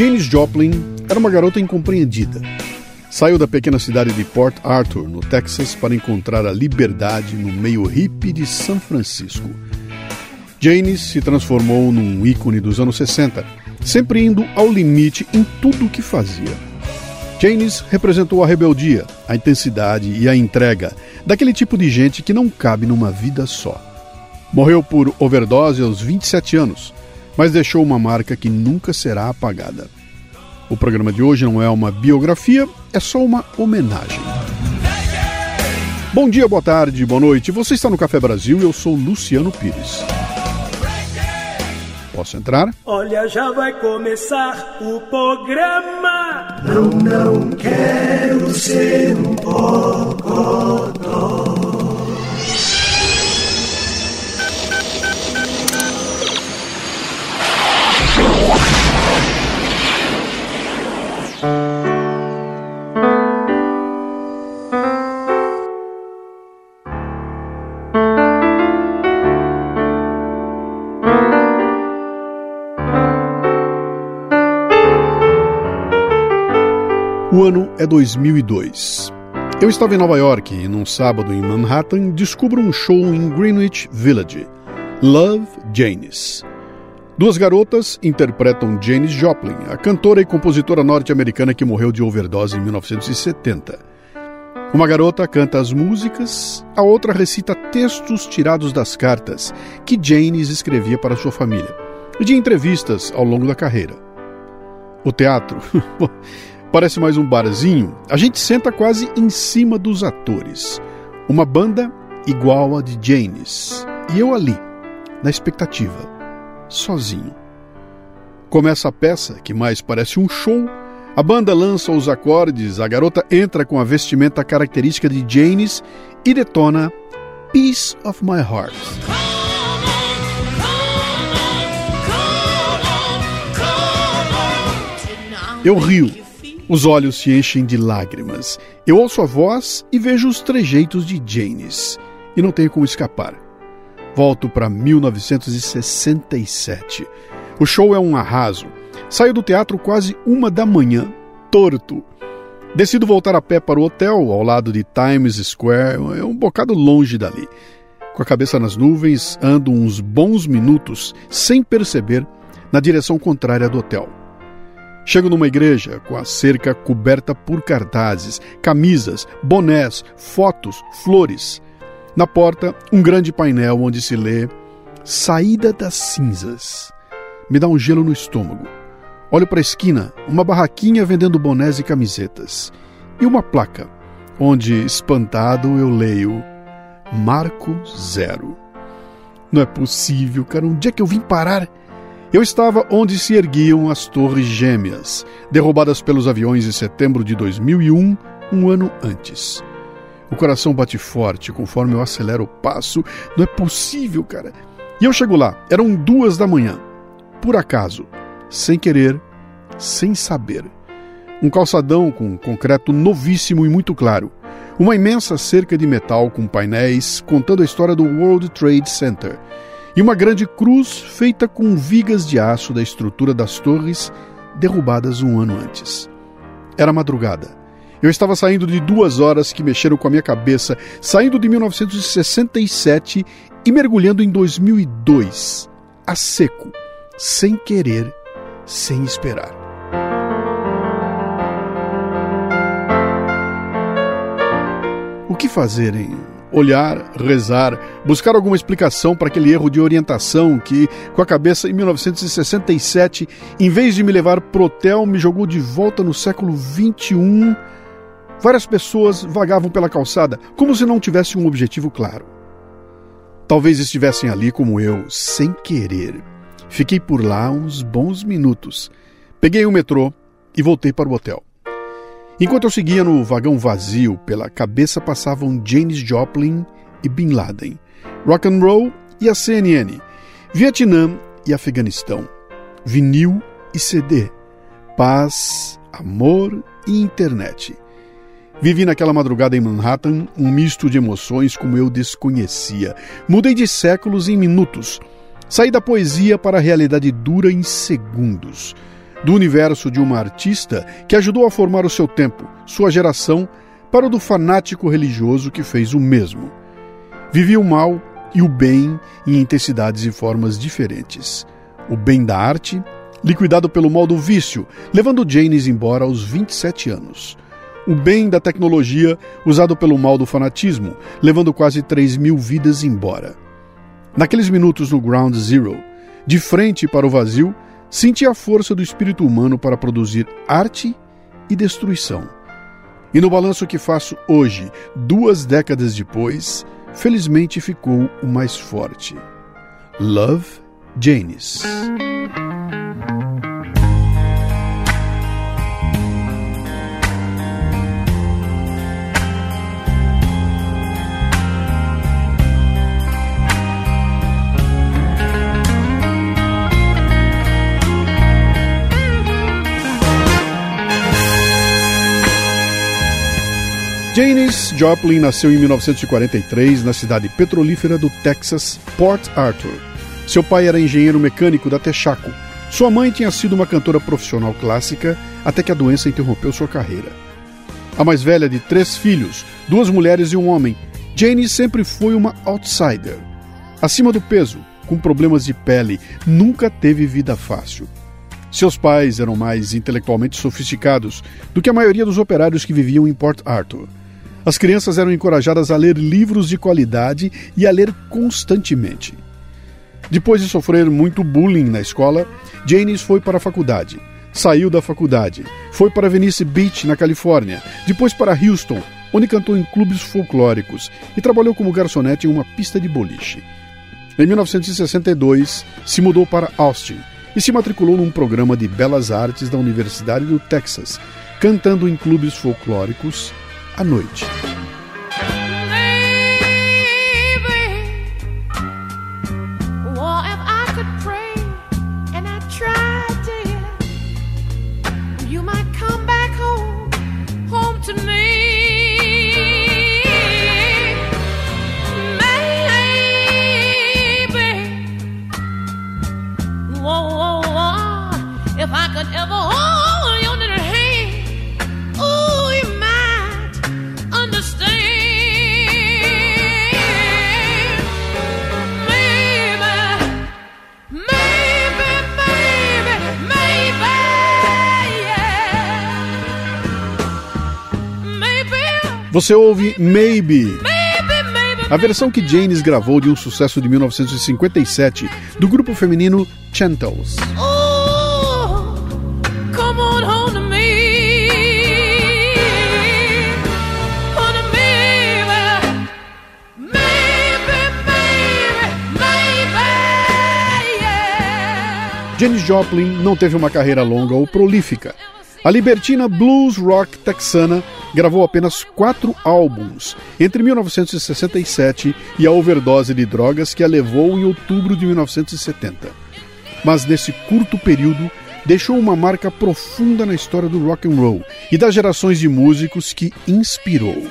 Janis Joplin era uma garota incompreendida. Saiu da pequena cidade de Port Arthur, no Texas, para encontrar a liberdade no meio hippie de São Francisco. Janis se transformou num ícone dos anos 60, sempre indo ao limite em tudo o que fazia. Janis representou a rebeldia, a intensidade e a entrega daquele tipo de gente que não cabe numa vida só. Morreu por overdose aos 27 anos, mas deixou uma marca que nunca será apagada. O programa de hoje não é uma biografia, é só uma homenagem. Bom dia, boa tarde, boa noite. Você está no Café Brasil e eu sou Luciano Pires. Posso entrar? Olha, já vai começar o programa. Não, não quero ser um bocodó. O ano é 2002. Eu estava em Nova York e, num sábado em Manhattan, descubro um show em Greenwich Village, Love Janis. Duas garotas interpretam Janis Joplin, a cantora e compositora norte-americana que morreu de overdose em 1970. Uma garota canta as músicas, a outra recita textos tirados das cartas que Janis escrevia para sua família e de entrevistas ao longo da carreira. O teatro Parece mais um barzinho. A gente senta quase em cima dos atores. Uma banda igual a de Janis. E eu ali, na expectativa, sozinho. Começa a peça, que mais parece um show. A banda lança os acordes, a garota entra com a vestimenta característica de Janis e detona Piece of My Heart. Eu rio os olhos se enchem de lágrimas. Eu ouço a voz e vejo os trejeitos de Janis. E não tenho como escapar. Volto para 1967. O show é um arraso. Saio do teatro quase uma da manhã, torto. Decido voltar a pé para o hotel, ao lado de Times Square, é um bocado longe dali. Com a cabeça nas nuvens, ando uns bons minutos, sem perceber, na direção contrária do hotel. Chego numa igreja com a cerca coberta por cartazes, camisas, bonés, fotos, flores. Na porta, um grande painel onde se lê Saída das Cinzas. Me dá um gelo no estômago. Olho para a esquina, uma barraquinha vendendo bonés e camisetas. E uma placa, onde, espantado, eu leio Marco Zero. Não é possível, cara. Onde é que eu vim parar? Eu estava onde se erguiam as Torres Gêmeas, derrubadas pelos aviões em setembro de 2001, um ano antes. O coração bate forte conforme eu acelero o passo. Não é possível, cara. E eu chego lá, eram duas da manhã. Por acaso, sem querer, sem saber. Um calçadão com concreto novíssimo e muito claro. Uma imensa cerca de metal com painéis contando a história do World Trade Center e uma grande cruz feita com vigas de aço da estrutura das torres derrubadas um ano antes. Era madrugada. Eu estava saindo de duas horas que mexeram com a minha cabeça, saindo de 1967 e mergulhando em 2002, a seco, sem querer, sem esperar. O que fazer olhar, rezar, buscar alguma explicação para aquele erro de orientação que, com a cabeça em 1967, em vez de me levar pro hotel, me jogou de volta no século 21. Várias pessoas vagavam pela calçada, como se não tivesse um objetivo claro. Talvez estivessem ali como eu, sem querer. Fiquei por lá uns bons minutos. Peguei o metrô e voltei para o hotel. Enquanto eu seguia no vagão vazio, pela cabeça passavam Janis Joplin e Bin Laden, rock and roll e a CNN, Vietnã e Afeganistão, vinil e CD, paz, amor e internet. Vivi naquela madrugada em Manhattan um misto de emoções como eu desconhecia. Mudei de séculos em minutos. Saí da poesia para a realidade dura em segundos. do universo de uma artista que ajudou a formar o seu tempo, sua geração, para o do fanático religioso que fez o mesmo. Vivia o mal e o bem em intensidades e formas diferentes. O bem da arte, liquidado pelo mal do vício, levando Janis embora aos 27 anos. O bem da tecnologia, usado pelo mal do fanatismo, levando quase 3 mil vidas embora. Naqueles minutos no Ground Zero, de frente para o vazio, senti a força do espírito humano para produzir arte e destruição. E no balanço que faço hoje, duas décadas depois, felizmente ficou o mais forte. Love Janis. Janis Joplin nasceu em 1943 na cidade petrolífera do Texas, Port Arthur. Seu pai era engenheiro mecânico da Texaco. Sua mãe tinha sido uma cantora profissional clássica até que a doença interrompeu sua carreira. A mais velha de três filhos, duas mulheres e um homem, Janis sempre foi uma outsider. Acima do peso, com problemas de pele, nunca teve vida fácil. Seus pais eram mais intelectualmente sofisticados do que a maioria dos operários que viviam em Port Arthur. As crianças eram encorajadas a ler livros de qualidade e a ler constantemente. Depois de sofrer muito bullying na escola, Janis foi para a faculdade. Saiu da faculdade, foi para Venice Beach, na Califórnia, depois para Houston, onde cantou em clubes folclóricos e trabalhou como garçonete em uma pista de boliche. Em 1962, se mudou para Austin e se matriculou num programa de belas artes da Universidade do Texas, cantando em clubes folclóricos à noite. Você ouve Maybe. A versão que Janis gravou de um sucesso de 1957 do grupo feminino Chantels. Janis Joplin não teve uma carreira longa ou prolífica. A libertina blues rock texana gravou apenas quatro álbuns entre 1967 e a overdose de drogas que a levou em outubro de 1970. Mas nesse curto período deixou uma marca profunda na história do rock and roll e das gerações de músicos que inspirou.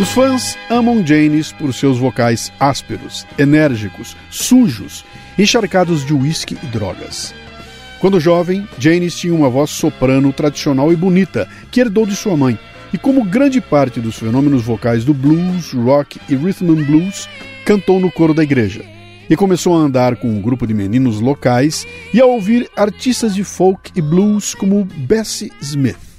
Os fãs amam Janis por seus vocais ásperos, enérgicos, sujos, encharcados de uísque e drogas. Quando jovem, Janis tinha uma voz soprano tradicional e bonita que herdou de sua mãe, e como grande parte dos fenômenos vocais do blues, rock e rhythm and blues, cantou no coro da igreja. E começou a andar com um grupo de meninos locais e a ouvir artistas de folk e blues como Bessie Smith.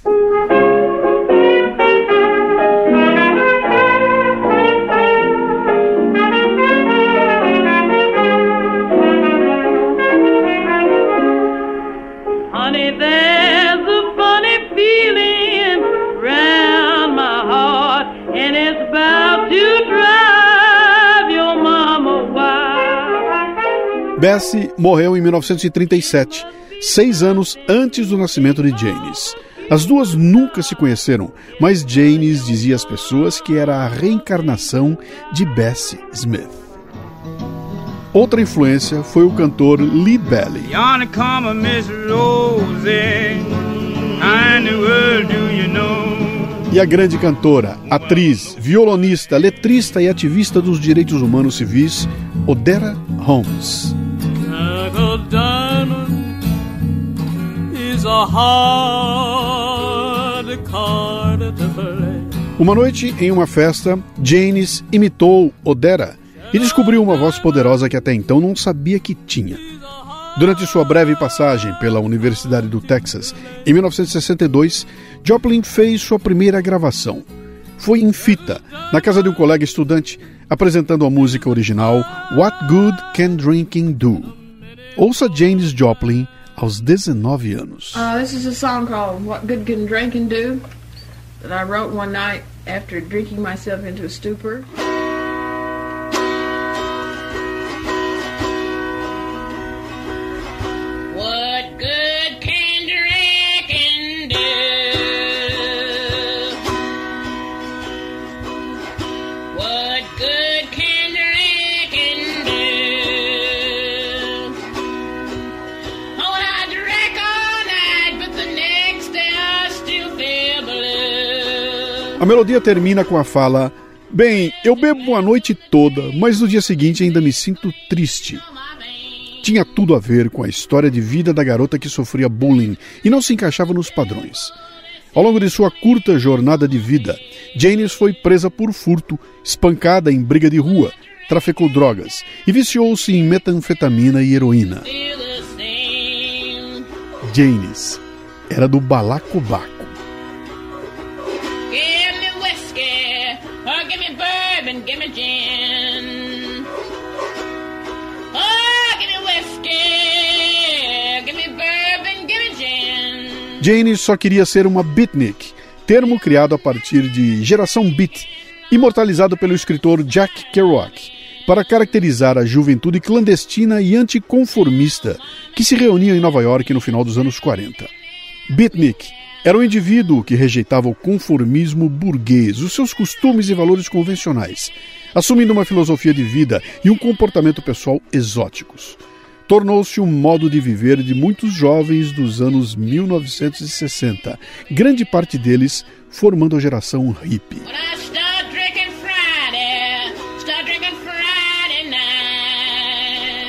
Bessie morreu em 1937, seis anos antes do nascimento de Janis. As duas nunca se conheceram, mas Janis dizia às pessoas que era a reencarnação de Bessie Smith. Outra influência foi o cantor Lee Belly. E a grande cantora, atriz, violonista, letrista e ativista dos direitos humanos civis, Odera Holmes. Uma noite, em uma festa, Janis imitou Odera e descobriu uma voz poderosa que até então não sabia que tinha. Durante sua breve passagem pela Universidade do Texas, em 1962, Joplin fez sua primeira gravação. Foi em fita, na casa de um colega estudante, apresentando a música original What Good Can Drinking Do? Ouça Janis Joplin aos 19 anos. Uh, this is a song called What Good Can Drinking Do that I wrote one night after drinking myself into a stupor. A melodia termina com a fala: Bem, eu bebo a noite toda, mas no dia seguinte ainda me sinto triste. Tinha tudo a ver com a história de vida da garota que sofria bullying e não se encaixava nos padrões. Ao longo de sua curta jornada de vida, Janis foi presa por furto, espancada em briga de rua, traficou drogas e viciou-se em metanfetamina e heroína. Janis era do balacobaco. Jane só queria ser uma beatnik, termo criado a partir de geração beat, imortalizado pelo escritor Jack Kerouac para caracterizar a juventude clandestina e anticonformista que se reunia em Nova York no final dos anos 40. Beatnik era um indivíduo que rejeitava o conformismo burguês, os seus costumes e valores convencionais, assumindo uma filosofia de vida e um comportamento pessoal exóticos. Tornou-se um modo de viver de muitos jovens dos anos 1960, grande parte deles formando a geração hippie.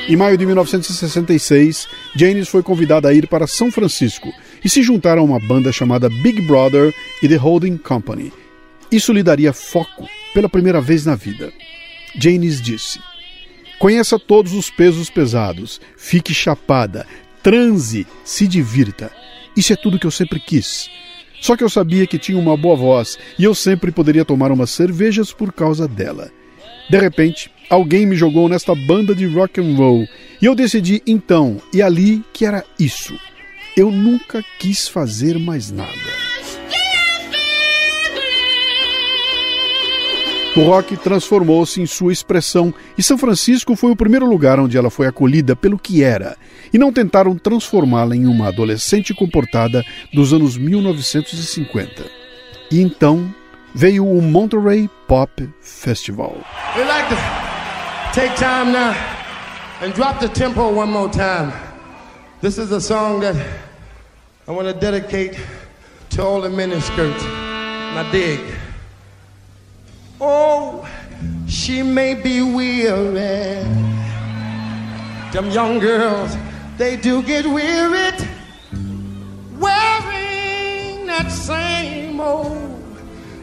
Em maio de 1966, Janis foi convidada a ir para São Francisco e se juntar a uma banda chamada Big Brother e The Holding Company. Isso lhe daria foco pela primeira vez na vida. Janis disse: Conheça todos os pesos pesados, fique chapada, transe, se divirta. Isso é tudo que eu sempre quis. Só que eu sabia que tinha uma boa voz e eu sempre poderia tomar umas cervejas por causa dela. De repente, alguém me jogou nesta banda de rock and roll e eu decidi então e ali que era isso eu nunca quis fazer mais nada. O rock transformou-se em sua expressão e São Francisco foi o primeiro lugar onde ela foi acolhida pelo que era, e não tentaram transformá-la em uma adolescente comportada dos anos 1950. E então veio o Monterey Pop Festival. We like to take time now and drop the tempo one more time. This is a song that I want to dedicate to all the miniskirts. I dig. Oh, she may be weary. Them young girls, they do get weary wearing that same old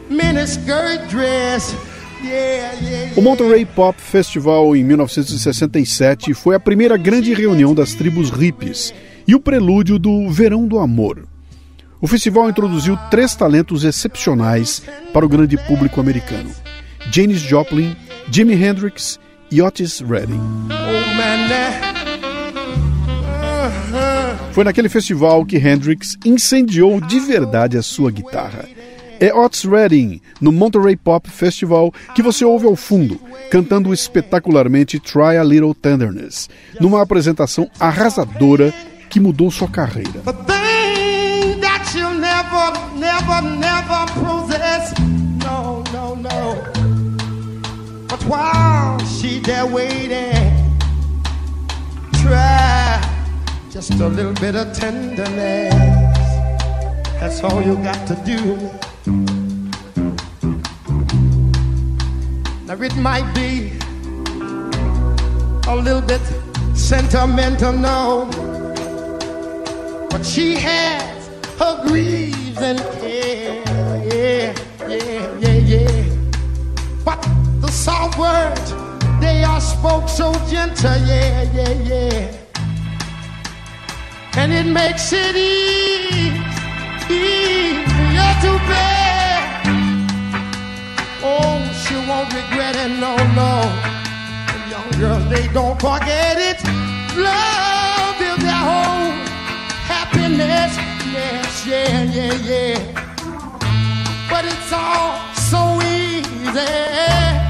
miniskirt dress. O Monterey Pop Festival em 1967 foi a primeira grande reunião das tribos hippies e o prelúdio do Verão do Amor. O festival introduziu três talentos excepcionais para o grande público americano: Janis Joplin, Jimi Hendrix e Otis Redding. Foi naquele festival que Hendrix incendiou de verdade a sua guitarra é Otis Redding, no Monterey Pop Festival, que você ouve ao fundo, cantando espetacularmente Try a Little Tenderness, numa apresentação arrasadora que mudou sua carreira. Just a little bit of tenderness. That's all you got to do. Now it might be a little bit sentimental, no. But she has her griefs and care. Yeah, yeah, yeah, yeah. But the soft words, they are spoke so gentle. Yeah, yeah, yeah. And it makes it easier to bear. Oh, she won't regret it, no, no. The young girls, they don't forget it. Love is their whole happiness. Yes, yeah, yeah, yeah. But it's all so easy.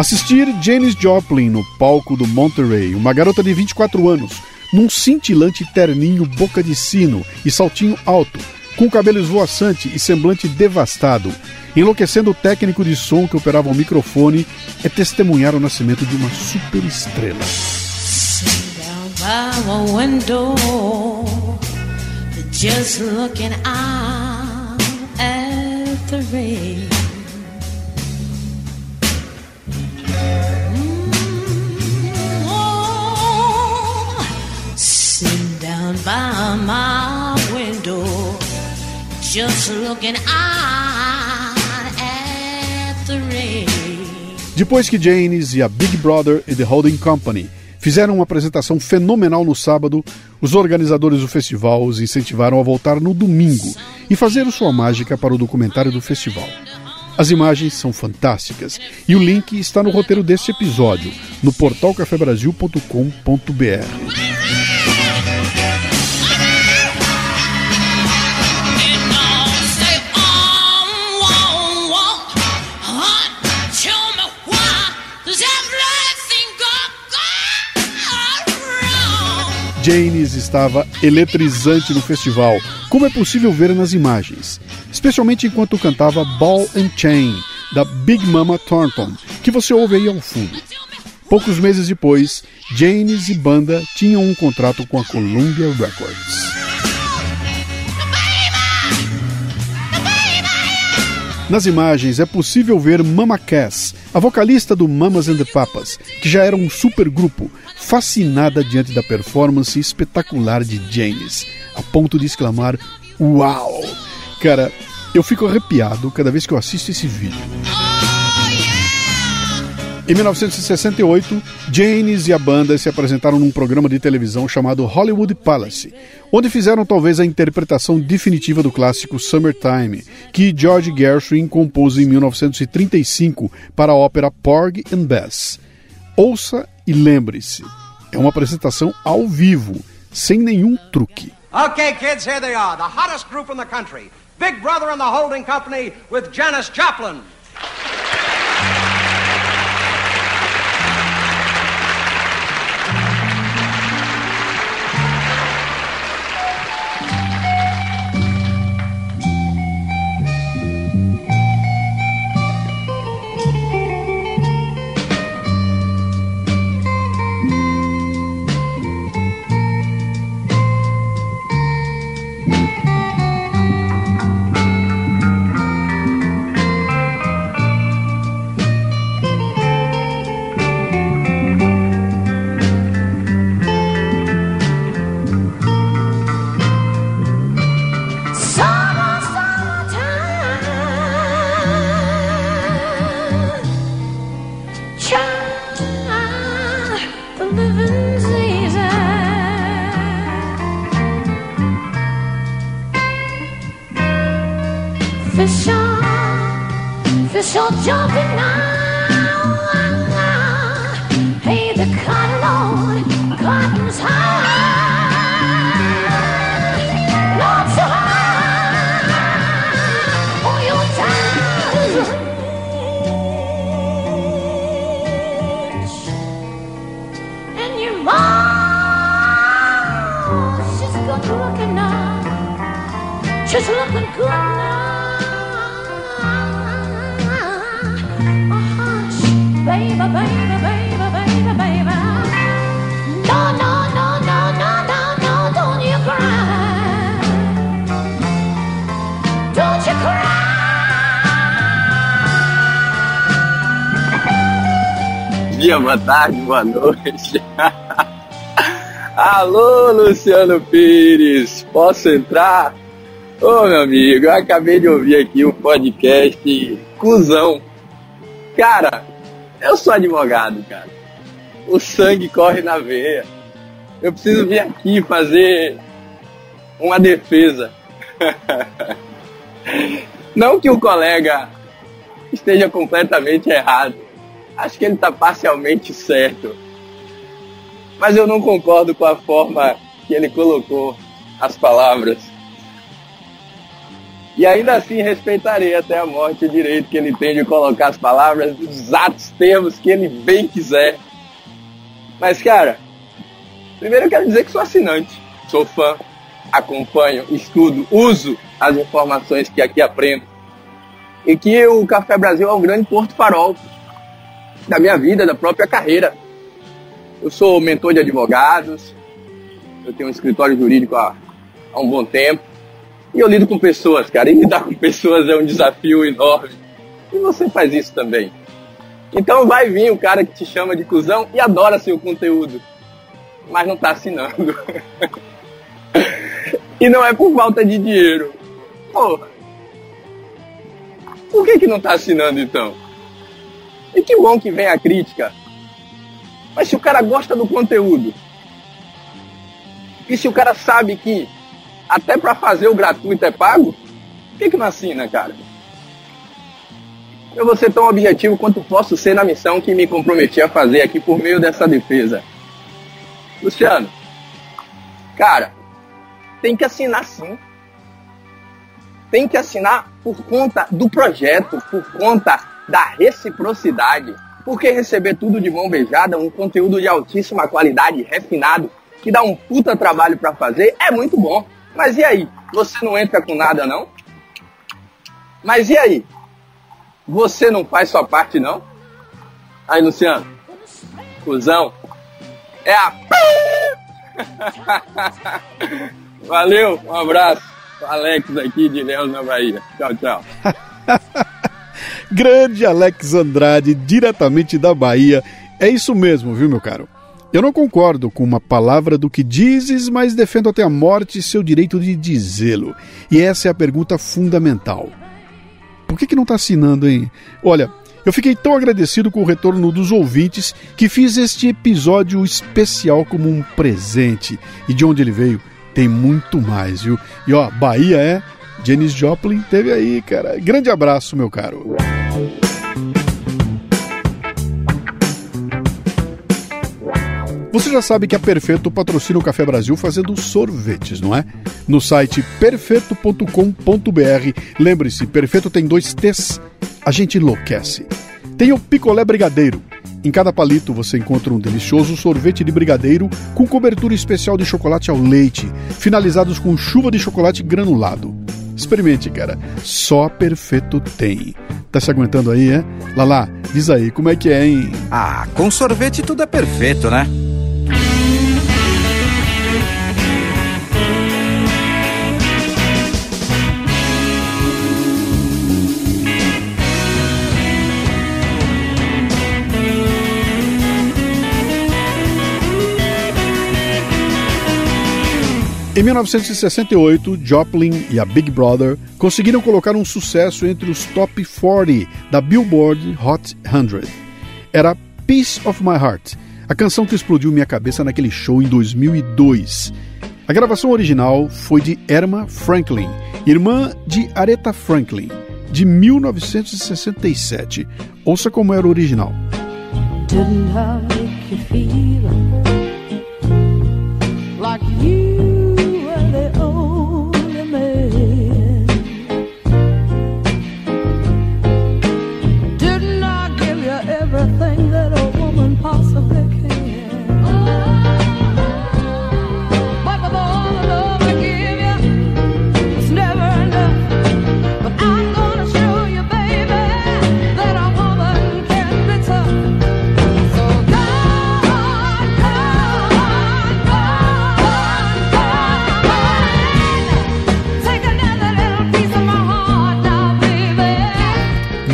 Assistir Janis Joplin no palco do Monterey, uma garota de 24 anos, num cintilante terninho boca de sino e saltinho alto, com cabelo esvoaçante e semblante devastado, enlouquecendo o técnico de som que operava o microfone, é testemunhar o nascimento de uma superestrela. just looking out at the rain. My window, just looking out at the rain. Depois que Janis e a Big Brother e The Holding Company fizeram uma apresentação fenomenal no sábado, os organizadores do festival os incentivaram a voltar no domingo e fazer sua mágica para o documentário do festival. As imagens são fantásticas e o link está no roteiro deste episódio, no portalcafebrasil.com.br. Janis estava eletrizante no festival, como é possível ver nas imagens, especialmente enquanto cantava Ball and Chain, da Big Mama Thornton, que você ouve aí ao fundo. Poucos meses depois, Janis e banda tinham um contrato com a Columbia Records. Nas imagens é possível ver Mama Cass, a vocalista do Mamas and the Papas, que já era um supergrupo, fascinada diante da performance espetacular de Janis, a ponto de exclamar: Uau! Cara, eu fico arrepiado cada vez que eu assisto esse vídeo. Em 1968, Janis e a banda se apresentaram num programa de televisão chamado Hollywood Palace, onde fizeram talvez a interpretação definitiva do clássico Summertime, que George Gershwin compôs em 1935 para a ópera Porgy and Bess. Ouça e lembre-se, é uma apresentação ao vivo, sem nenhum truque. Okay, kids, here they are, the hottest group in the country. Big Brother and the Holding Company with Janis Joplin. Fish are, fish are jumping now. Ah, ah. the cotton on, cotton's high. Dia, boa tarde, boa noite. Alô, Luciano Pires, posso entrar? Ô, meu amigo, eu acabei de ouvir aqui o podcast Cusão. Cara, eu sou advogado, cara. O sangue corre na veia. Eu preciso vir aqui fazer uma defesa. Não que o colega esteja completamente errado. Acho que ele está parcialmente certo. Mas eu não concordo com a forma que ele colocou as palavras. E ainda assim respeitarei até a morte o direito que ele tem de colocar as palavras nos exatos termos que ele bem quiser. Mas, cara, primeiro eu quero dizer que sou assinante, sou fã, acompanho, estudo, uso as informações que aqui aprendo. E que o Café Brasil é um grande porto farol da minha vida, da própria carreira. Eu sou mentor de advogados, eu tenho um escritório jurídico há, há um bom tempo. E eu lido com pessoas, cara. E lidar com pessoas é um desafio enorme. E você faz isso também. Então vai vir o cara que te chama de cuzão e adora seu conteúdo. Mas não tá assinando. e não é por falta de dinheiro. Porra. Por que, que não tá assinando então? E que bom que vem a crítica. Mas se o cara gosta do conteúdo, e se o cara sabe que até para fazer o gratuito é pago, por que, que não assina, cara? Eu vou ser tão objetivo quanto posso ser na missão que me comprometi a fazer aqui por meio dessa defesa. Luciano, cara, tem que assinar sim. Tem que assinar por conta do projeto, por conta da reciprocidade. Porque receber tudo de mão beijada, um conteúdo de altíssima qualidade, refinado, que dá um puta trabalho para fazer, é muito bom. Mas e aí? Você não entra com nada, não? Mas e aí? Você não faz sua parte, não? Aí, Luciano, cuzão, é a... Valeu, um abraço. Alex aqui de Léus, na Bahia. Tchau, tchau. Grande Alex Andrade, diretamente da Bahia. É isso mesmo, viu, meu caro? Eu não concordo com uma palavra do que dizes, mas defendo até a morte seu direito de dizê-lo. E essa é a pergunta fundamental. Por que, que não está assinando, hein? Olha, eu fiquei tão agradecido com o retorno dos ouvintes que fiz este episódio especial como um presente. E de onde ele veio, tem muito mais, viu? E ó, Bahia é. Janis Joplin teve aí, cara. Grande abraço, meu caro. Você já sabe que a Perfeito patrocina o Café Brasil fazendo sorvetes, não é? No site perfeito.com.br. Lembre-se, Perfeito tem dois T's. A gente enlouquece. Tem o picolé brigadeiro. Em cada palito você encontra um delicioso sorvete de brigadeiro com cobertura especial de chocolate ao leite, finalizados com chuva de chocolate granulado. Experimente, cara. Só Perfeito tem. Tá se aguentando aí, é? Lala, diz aí, como é que é, hein? Ah, com sorvete tudo é perfeito, né? Em 1968, Joplin e a Big Brother conseguiram colocar um sucesso entre os top 40 da Billboard Hot 100. Era Piece of My Heart, a canção que explodiu minha cabeça naquele show em 2002. A gravação original foi de Erma Franklin, irmã de Aretha Franklin, de 1967. Ouça como era o original. Didn't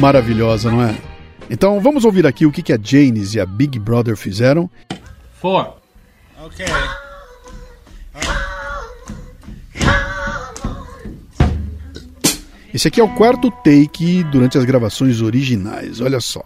Maravilhosa, não é? Então vamos ouvir aqui o que, que a Janis e a Big Brother fizeram. Four. Okay. Esse aqui é o quarto take durante as gravações originais, olha só.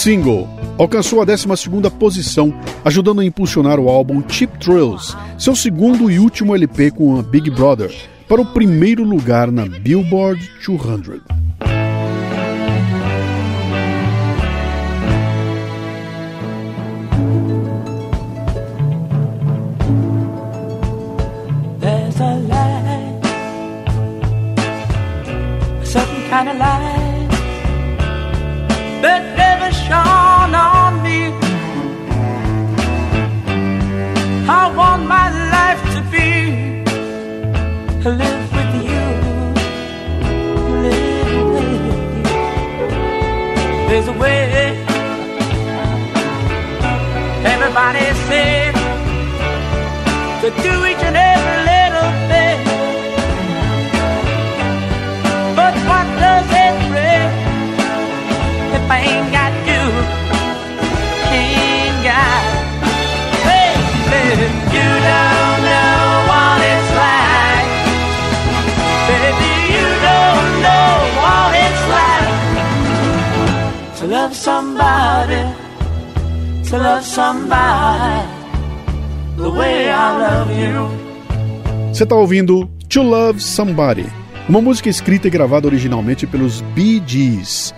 Single alcançou a 12ª posição, ajudando a impulsionar o álbum Cheap Thrills, seu segundo e último LP com a Big Brother, para o primeiro lugar na Billboard 200. There's a light, a certain kind of light that never shone on me. I want my life to be live with you, live with you. There's a way. Everybody said to do each and every To love somebody the way I love you. Você está ouvindo To Love Somebody, uma música escrita e gravada originalmente pelos Bee Gees.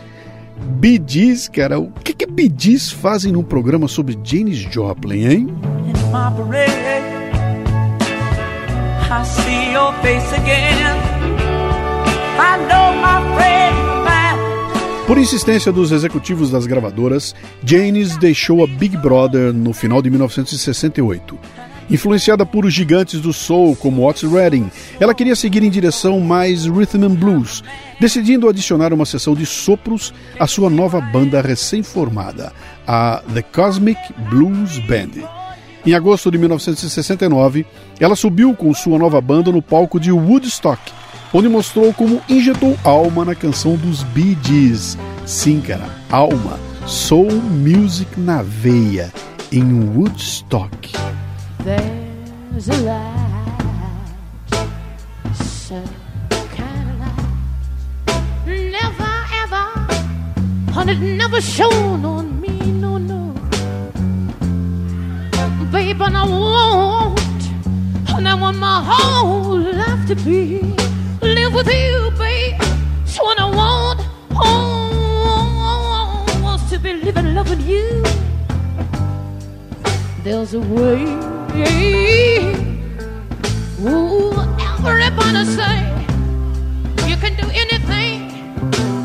Gees, cara, o que que Gees fazem num programa sobre Janis Joplin, hein? Por insistência dos executivos das gravadoras, Janis deixou a Big Brother no final de 1968. Influenciada por os gigantes do soul como Otis Redding, ela queria seguir em direção mais rhythm and blues, decidindo adicionar uma sessão de sopros à sua nova banda recém-formada, a The Cosmic Blues Band. Em agosto de 1969, ela subiu com sua nova banda no palco de Woodstock, onde mostrou como injetou alma na canção dos Bee Gees. Sim, cara, alma, soul music na veia, em Woodstock. There's a light, some kind of light, never ever it never shone on me, no, no. Babe, and I want, and I want my whole life to be live with you, babe. So I want, oh, wants to be living, loving you. There's a way. Ooh, everybody say you can do anything.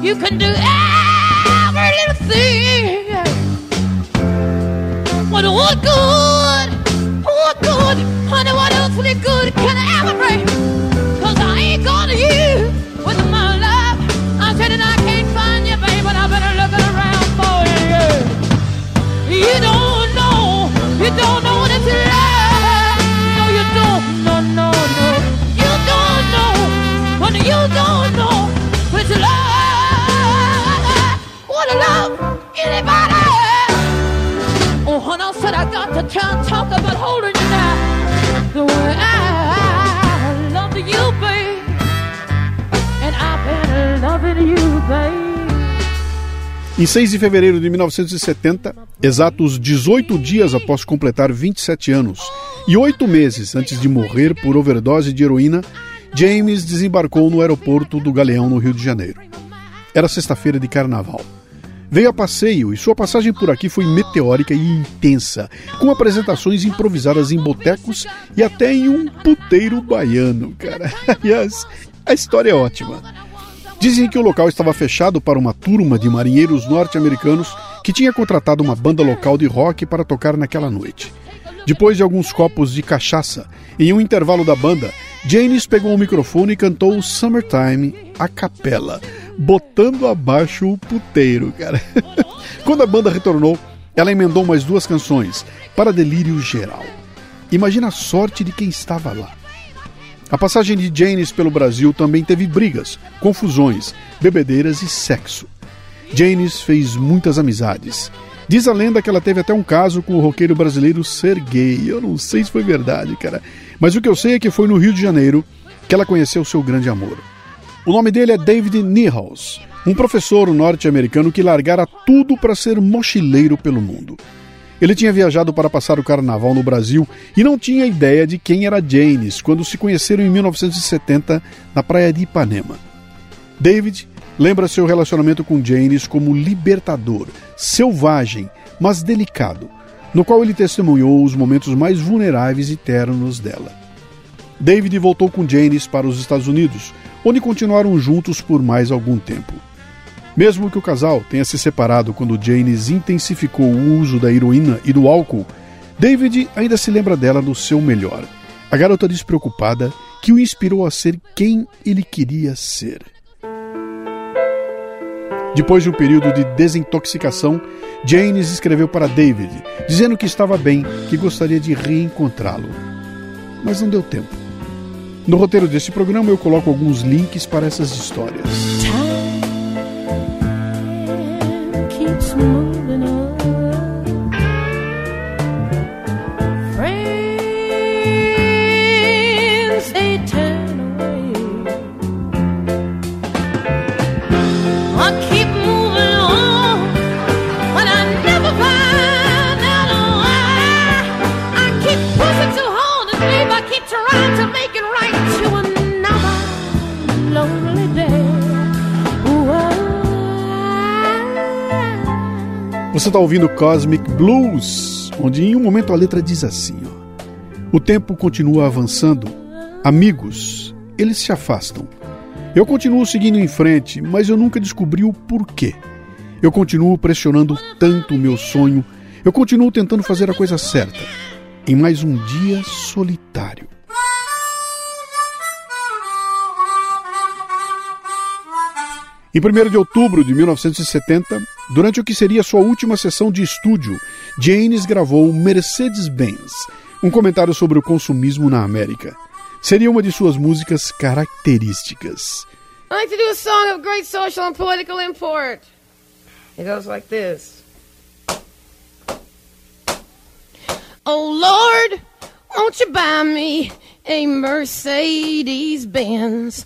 You can do every little thing. What what good? What good? Honey, what else earthly good can I ever bring? Cause I ain't gonna you Em 6 de fevereiro de 1970, exatos 18 dias após completar 27 anos e oito meses antes de morrer por overdose de heroína, James desembarcou no aeroporto do Galeão, no Rio de Janeiro. Era sexta-feira de carnaval. Veio a passeio e sua passagem por aqui foi meteórica e intensa, com apresentações improvisadas em botecos e até em um puteiro baiano, cara. Aliás, a história é ótima. Dizem que o local estava fechado para uma turma de marinheiros norte-americanos que tinha contratado uma banda local de rock para tocar naquela noite. Depois de alguns copos de cachaça, em um intervalo da banda, Janis pegou o microfone e cantou Summertime a capela, botando abaixo o puteiro, cara. Quando a banda retornou, ela emendou mais duas canções, para delírio geral. Imagina a sorte de quem estava lá. A passagem de Janis pelo Brasil também teve brigas, confusões, bebedeiras e sexo. Janis fez muitas amizades. Diz a lenda que ela teve até um caso com o roqueiro brasileiro Serguei. Eu não sei se foi verdade, cara. Mas o que eu sei é que foi no Rio de Janeiro que ela conheceu seu grande amor. O nome dele é David Niehaus, um professor norte-americano que largara tudo para ser mochileiro pelo mundo. Ele tinha viajado para passar o carnaval no Brasil e não tinha ideia de quem era Janis quando se conheceram em 1970 na praia de Ipanema. David lembra seu relacionamento com Janis como libertador, selvagem, mas delicado, no qual ele testemunhou os momentos mais vulneráveis e ternos dela. David voltou com Janis para os Estados Unidos, onde continuaram juntos por mais algum tempo. Mesmo que o casal tenha se separado quando Janis intensificou o uso da heroína e do álcool, David ainda se lembra dela no seu melhor. A garota despreocupada que o inspirou a ser quem ele queria ser. Depois de um período de desintoxicação, Janis escreveu para David, dizendo que estava bem, que gostaria de reencontrá-lo. Mas não deu tempo. No roteiro deste programa eu coloco alguns links para essas histórias. Você está ouvindo Cosmic Blues, onde em um momento a letra diz assim: ó, O tempo continua avançando, amigos, eles se afastam. Eu continuo seguindo em frente, mas eu nunca descobri o porquê. Eu continuo pressionando tanto o meu sonho, eu continuo tentando fazer a coisa certa. Em mais um dia solitário. Em 1 de outubro de 1970, durante o que seria sua última sessão de estúdio, Janis gravou Mercedes-Benz, um comentário sobre o consumismo na América. Seria uma de suas músicas características. I like to do a song of great social and political import. It goes like this. Oh Lord, won't you buy me a Mercedes Benz?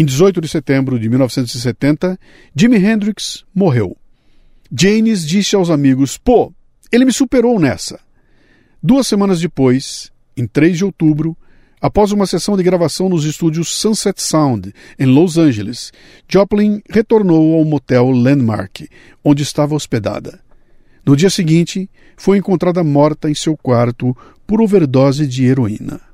Em 18 de setembro de 1970, Jimi Hendrix morreu. Janis disse aos amigos: Pô, ele me superou nessa. Duas semanas depois, em 3 de outubro, após uma sessão de gravação nos estúdios Sunset Sound, em Los Angeles, Joplin retornou ao motel Landmark, onde estava hospedada. No dia seguinte, foi encontrada morta em seu quarto por overdose de heroína.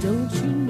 Back. Don't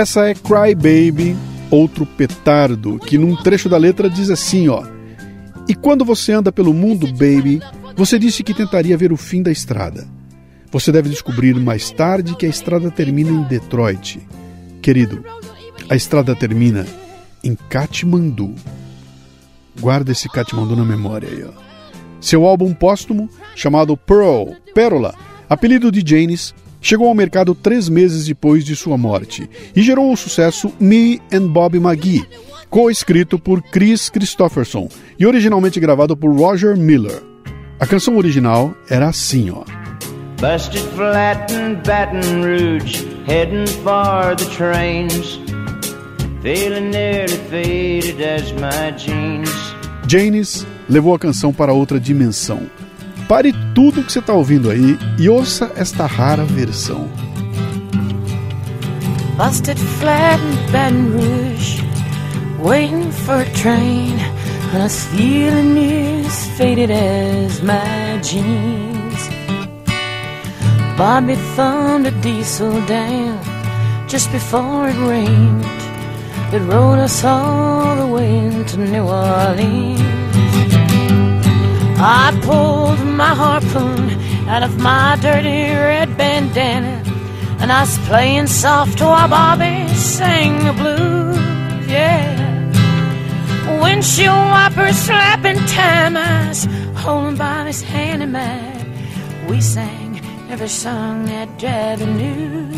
Essa é Cry Baby, outro petardo, que num trecho da letra diz assim, ó: E quando você anda pelo mundo, baby, você disse que tentaria ver o fim da estrada. Você deve descobrir mais tarde que a estrada termina em Detroit. Querido, a estrada termina em Katmandu. Guarda esse Katmandu na memória aí, ó. Seu álbum póstumo, chamado Pearl, Pérola, apelido de Janis, chegou ao mercado três meses depois de sua morte e gerou o sucesso Me and Bob McGee, co-escrito por Chris Christopherson e originalmente gravado por Roger Miller. A canção original era assim, ó. Busted flat in Baton Rouge, heading for the trains. Feeling nearly faded as my jeans. Janis levou a canção para outra dimensão. Pare tudo que você está ouvindo aí e ouça esta rara versão. Busted flat in Baton Rouge, waiting for a train, and I was feeling as faded as my jeans. Bobby thumbed a diesel down just before it rained. It rode us all the way into New Orleans. I pulled my harpoon out of my dirty red bandana, and I was playing soft to while Bobby sang the blues. Yeah. Windshield wipers slapping time, I was holding Bobby's hand in mine. We sang every song that Daddy knew.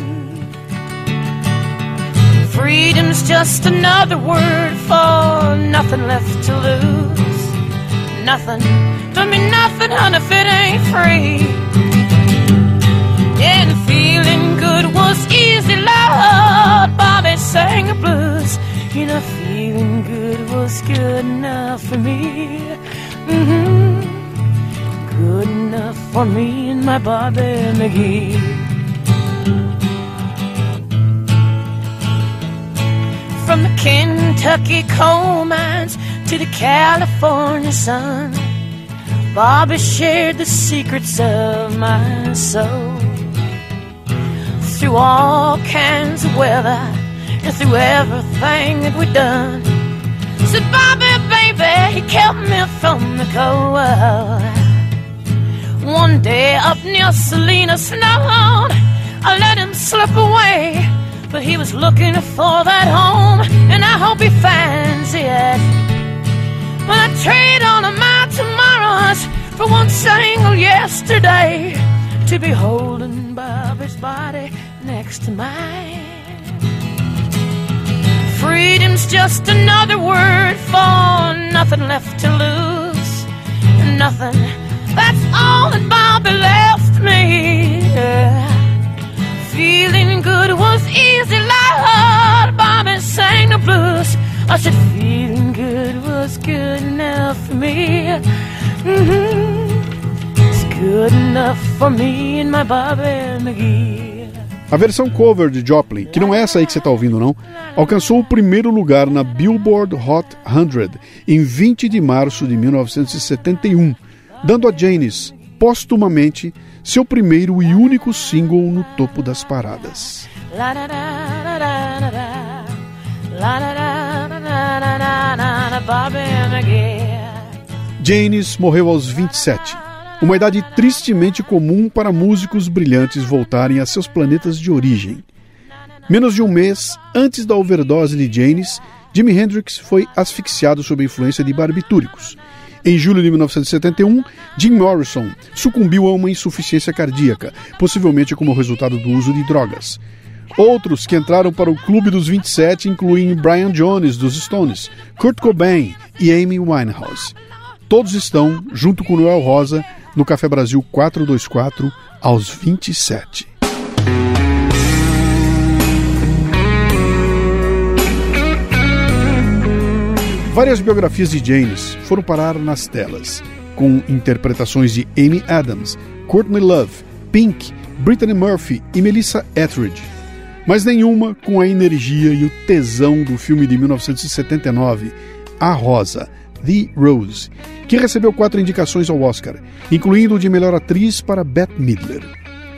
Freedom's just another word for nothing left to lose. Nothing, mean nothing, honey, if it ain't free. And feeling good was easy, Lord. Bobby sang the blues. You know, feeling good was good enough for me. hmm Good enough for me and my Bobby McGee. From the Kentucky coal mines to the California sun, Bobby shared the secrets of my soul. Through all kinds of weather and through everything that we've done. Said Bobby, baby, he kept me from the cold. One day up near Selena snowed, I let him slip away. But he was looking for that home, and I hope he finds it. But I trade my tomorrows for one single yesterday to be holding Bobby's body next to mine. Freedom's just another word for nothing left to lose. Nothing. That's all that Bobby left me. Yeah. Feeling good was easy, Lord. Bobby sang the blues. I said, feeling good was good enough for me. Hmm It's good enough for me and my Bobby McGee. A versão cover de Joplin, que não é essa aí que você está ouvindo não, alcançou o primeiro lugar na Billboard Hot 100 em 20 de março de 1971, dando a Janis, postumamente, seu primeiro e único single no topo das paradas. Janis morreu aos 27, uma idade tristemente comum para músicos brilhantes voltarem a seus planetas de origem. Menos de um mês antes da overdose de Janis, Jimi Hendrix foi asfixiado sob a influência de barbitúricos. Em julho de 1971, Jim Morrison sucumbiu a uma insuficiência cardíaca, possivelmente como resultado do uso de drogas. Outros que entraram para o Clube dos 27 incluem Brian Jones, dos Stones, Kurt Cobain e Amy Winehouse. Todos estão, junto com Noel Rosa, no Café Brasil 424, aos 27. Várias biografias de James foram parar nas telas, com interpretações de Amy Adams, Courtney Love, Pink, Brittany Murphy e Melissa Etheridge. Mas nenhuma com a energia e o tesão do filme de 1979, A Rosa, The Rose, que recebeu quatro indicações ao Oscar, incluindo o de melhor atriz para Bette Midler.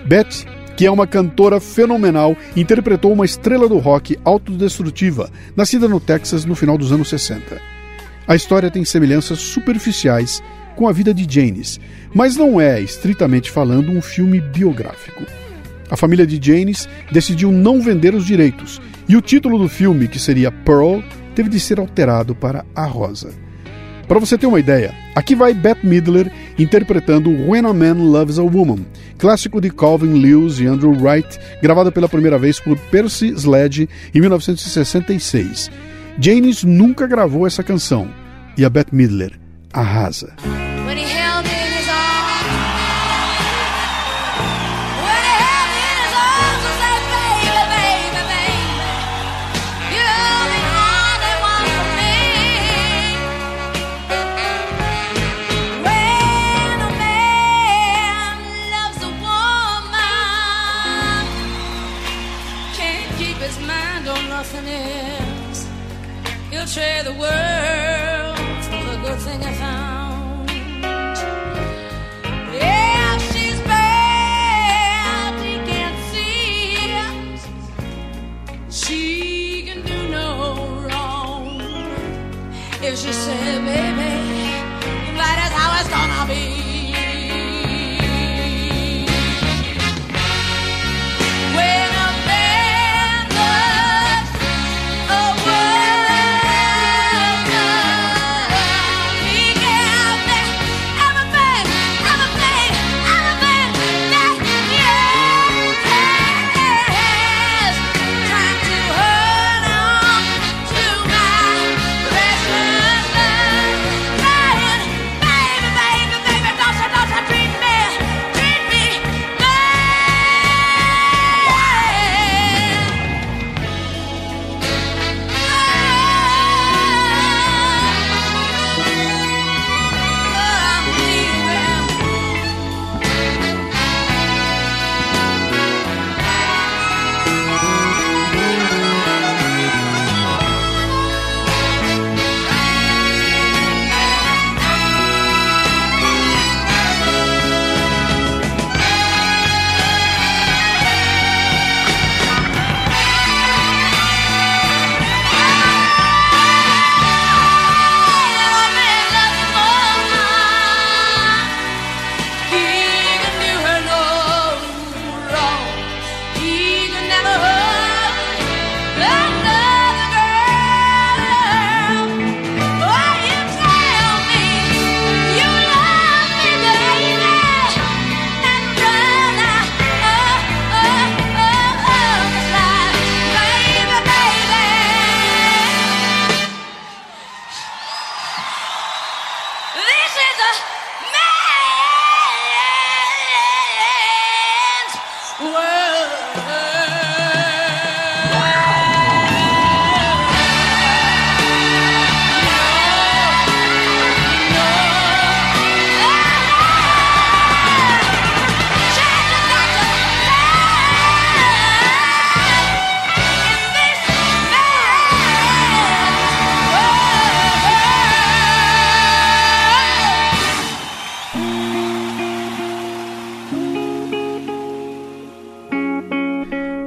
Bette, que é uma cantora fenomenal, interpretou uma estrela do rock autodestrutiva, nascida no Texas no final dos anos 60. A história tem semelhanças superficiais com a vida de Janis, mas não é, estritamente falando, um filme biográfico. A família de Janis decidiu não vender os direitos, e o título do filme, que seria Pearl, teve de ser alterado para A Rosa. Para você ter uma ideia, aqui vai Bette Midler interpretando When a Man Loves a Woman, clássico de Calvin Lewis e Andrew Wright, gravado pela primeira vez por Percy Sledge em 1966. Janis nunca gravou essa canção e a Bette Midler arrasa.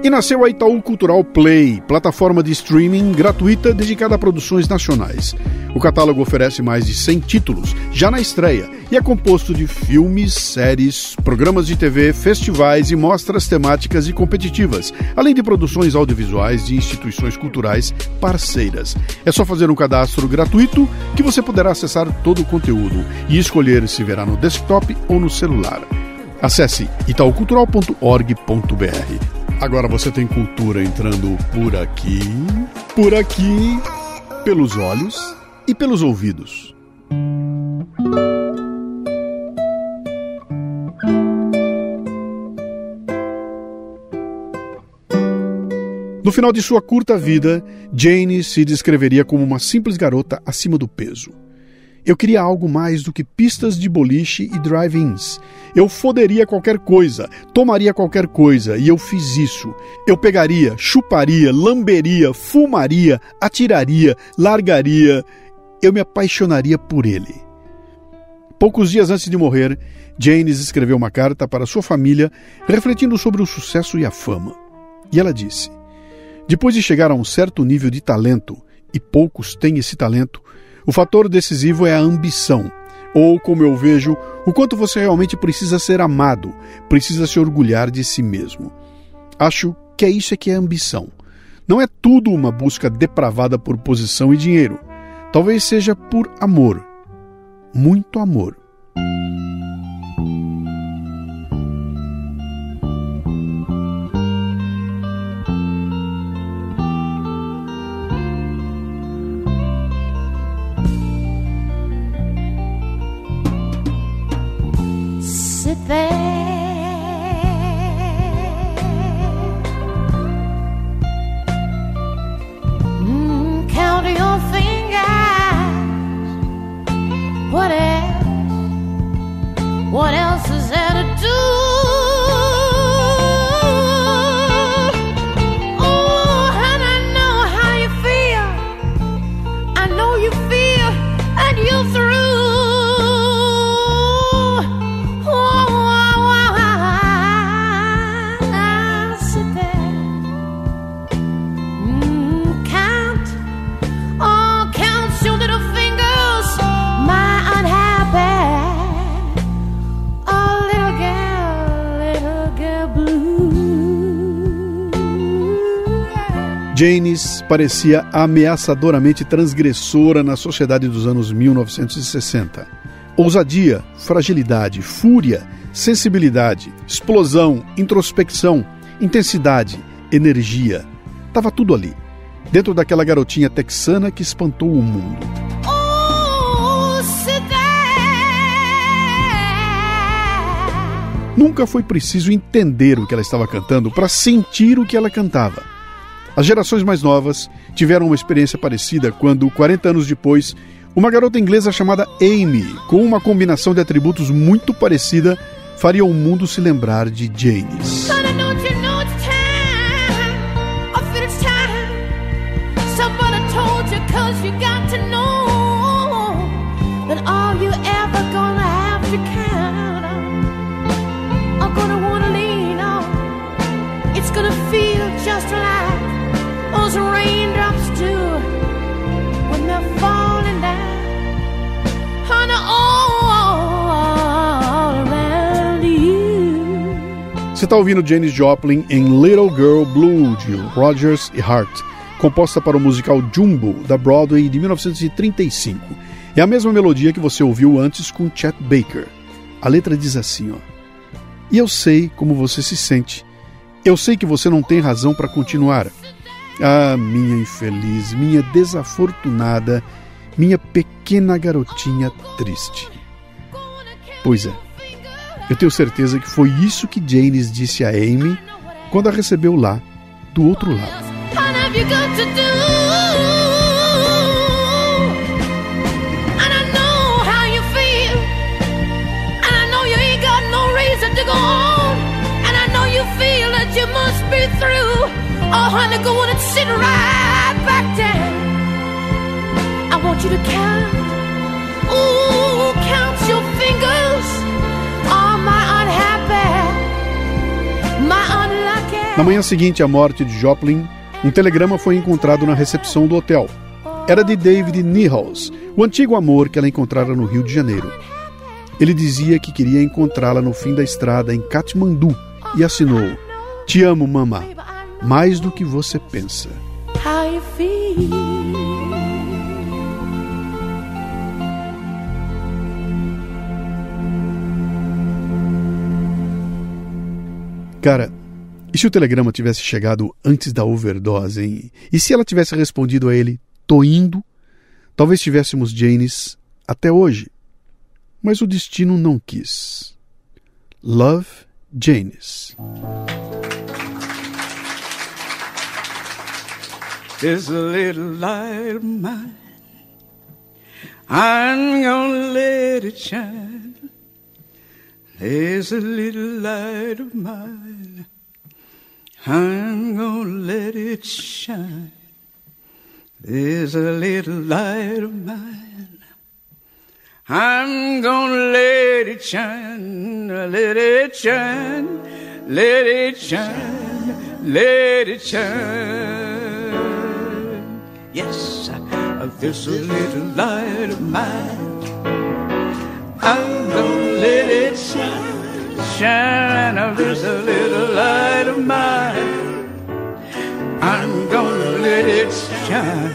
E nasceu a Itaú Cultural Play, plataforma de streaming gratuita dedicada a produções nacionais. O catálogo oferece mais de 100 títulos, já na estreia, e é composto de filmes, séries, programas de TV, festivais e mostras temáticas e competitivas, além de produções audiovisuais de instituições culturais parceiras. É só fazer um cadastro gratuito que você poderá acessar todo o conteúdo e escolher se verá no desktop ou no celular. Acesse itaucultural.org.br. Agora você tem cultura entrando por aqui, por aqui, pelos olhos e pelos ouvidos. No final de sua curta vida, Jane se descreveria como uma simples garota acima do peso. Eu queria algo mais do que pistas de boliche e drive-ins. Eu foderia qualquer coisa, tomaria qualquer coisa, e eu fiz isso. Eu pegaria, chuparia, lamberia, fumaria, atiraria, largaria. Eu me apaixonaria por ele. Poucos dias antes de morrer, Janes escreveu uma carta para sua família, refletindo sobre o sucesso e a fama. E ela disse: Depois de chegar a um certo nível de talento, e poucos têm esse talento, o fator decisivo é a ambição, ou, como eu vejo, o quanto você realmente precisa ser amado, precisa se orgulhar de si mesmo. Acho que é isso é que é ambição. Não é tudo uma busca depravada por posição e dinheiro. Talvez seja por amor. Muito amor. Parecia ameaçadoramente transgressora na sociedade dos anos 1960. Ousadia, fragilidade, fúria, sensibilidade, explosão, introspecção, intensidade, energia. Tava tudo ali, dentro daquela garotinha texana que espantou o mundo. Nunca foi preciso entender o que ela estava cantando para sentir o que ela cantava. As gerações mais novas tiveram uma experiência parecida quando, 40 anos depois, uma garota inglesa chamada Amy, com uma combinação de atributos muito parecida, faria o mundo se lembrar de Janis. Você está ouvindo Janis Joplin em Little Girl Blue, de Rogers e Hart, composta para o musical Jumbo, da Broadway de 1935. É a mesma melodia que você ouviu antes com Chet Baker. A letra diz assim, ó. E eu sei como você se sente. Eu sei que você não tem razão para continuar. Ah, minha infeliz, minha desafortunada, minha pequena garotinha triste. Pois é. Eu tenho certeza que foi isso que Janis disse a Amy quando a recebeu lá, do outro lado. Oh, honey, go on and sit right back down. I want you to count. Na manhã seguinte à morte de Joplin, um telegrama foi encontrado na recepção do hotel. Era de David Nichols, o antigo amor que ela encontrara no Rio de Janeiro. Ele dizia que queria encontrá-la no fim da estrada em Katmandu e assinou: Te amo, mamá, mais do que você pensa. how you feel. Cara, e se o telegrama tivesse chegado antes da overdose, hein? E se ela tivesse respondido a ele, tô indo? Talvez tivéssemos Janis até hoje. Mas o destino não quis. Love Janis. This little light of mine, I'm gonna let it shine. There's a little light of mine, I'm gonna let it shine. There's a little light of mine, I'm gonna let it shine, let it shine, let it shine, let it shine. Yes, uh, a little light of mine, I'm gonna let it shine, shine. Uh, This little light of mine, I'm gonna let it shine.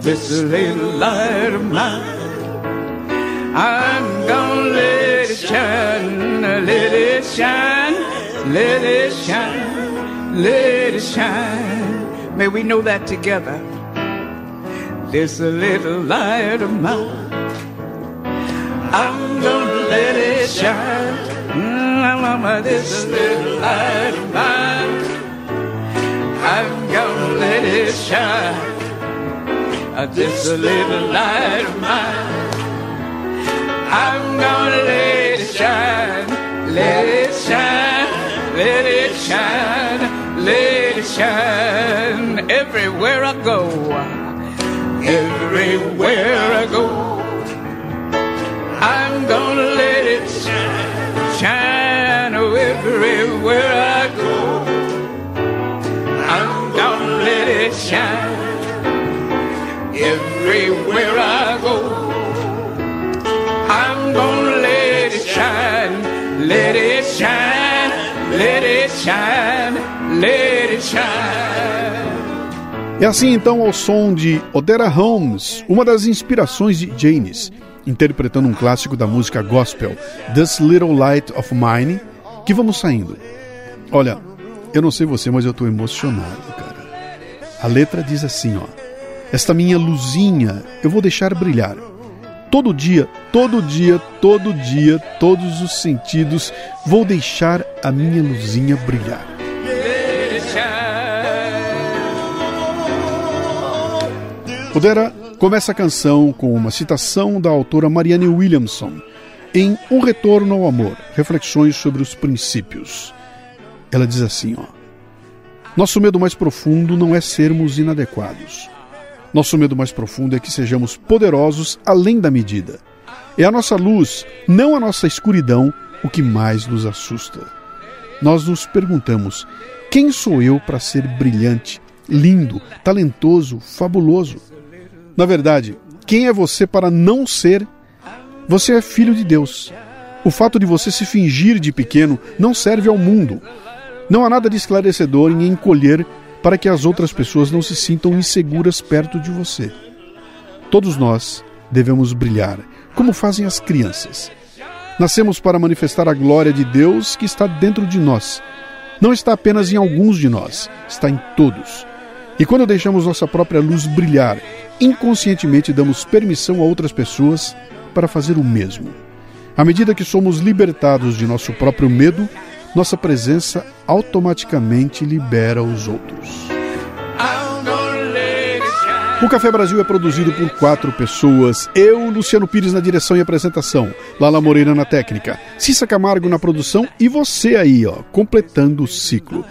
This little light of mine, I'm gonna let it shine, let it shine, let it shine, let it shine. May we know that together. This little light of mine, I'm gonna let it shine. Mm, this little light of mine, I'm gonna let it shine. Uh, This little light of mine. I'm gonna let it shine, let it shine, let it shine, let it shine everywhere I go, everywhere I go. Shine, oh, everywhere I go. I'm gonna let it shine everywhere I go. I'm gonna let it shine, let it shine, let it shine, let it shine. É assim então ao som de Odera Holmes, uma das inspirações de Janis, interpretando um clássico da música gospel, This Little Light of Mine, que vamos saindo. Olha, eu não sei você, mas eu estou emocionado, cara. A letra diz assim, ó: Esta minha luzinha eu vou deixar brilhar. Todo dia, todo dia, todo dia, todos os sentidos, vou deixar a minha luzinha brilhar. Pudera começa a canção com uma citação da autora Marianne Williamson em Um Retorno ao Amor, reflexões sobre os princípios. Ela diz assim, ó: Nosso medo mais profundo não é sermos inadequados. Nosso medo mais profundo é que sejamos poderosos além da medida. É a nossa luz, não a nossa escuridão, o que mais nos assusta. Nós nos perguntamos: quem sou eu para ser brilhante, lindo, talentoso, fabuloso? Na verdade, quem é você para não ser? Você é filho de Deus. O fato de você se fingir de pequeno não serve ao mundo. Não há nada de esclarecedor em encolher para que as outras pessoas não se sintam inseguras perto de você. Todos nós devemos brilhar, como fazem as crianças. Nascemos para manifestar a glória de Deus que está dentro de nós. Não está apenas em alguns de nós, está em todos. E quando deixamos nossa própria luz brilhar, inconscientemente damos permissão a outras pessoas para fazer o mesmo. À medida que somos libertados de nosso próprio medo, nossa presença automaticamente libera os outros. O Café Brasil é produzido por quatro pessoas. Eu, Luciano Pires na direção e apresentação, Lala Moreira na técnica, Cissa Camargo na produção e você aí, ó, completando o ciclo.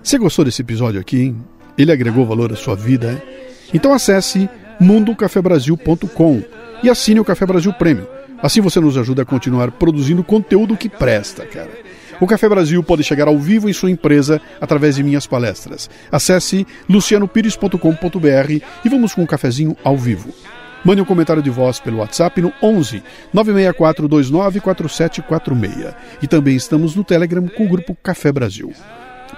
Você gostou desse episódio aqui, hein? Ele agregou valor à sua vida? Então acesse mundocafebrasil.com e assine o Café Brasil Prêmio. Assim você nos ajuda a continuar produzindo conteúdo que presta, cara. O Café Brasil pode chegar ao vivo em sua empresa através de minhas palestras. Acesse lucianopires.com.br e vamos com um cafezinho ao vivo. Mande um comentário de voz pelo WhatsApp no 11 964 29 4746. E também estamos no Telegram com o grupo Café Brasil.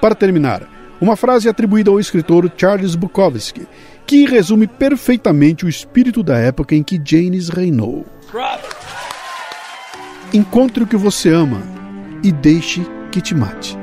Para terminar, uma frase atribuída ao escritor Charles Bukowski, que resume perfeitamente o espírito da época em que Janis reinou. Encontre o que você ama e deixe que te mate.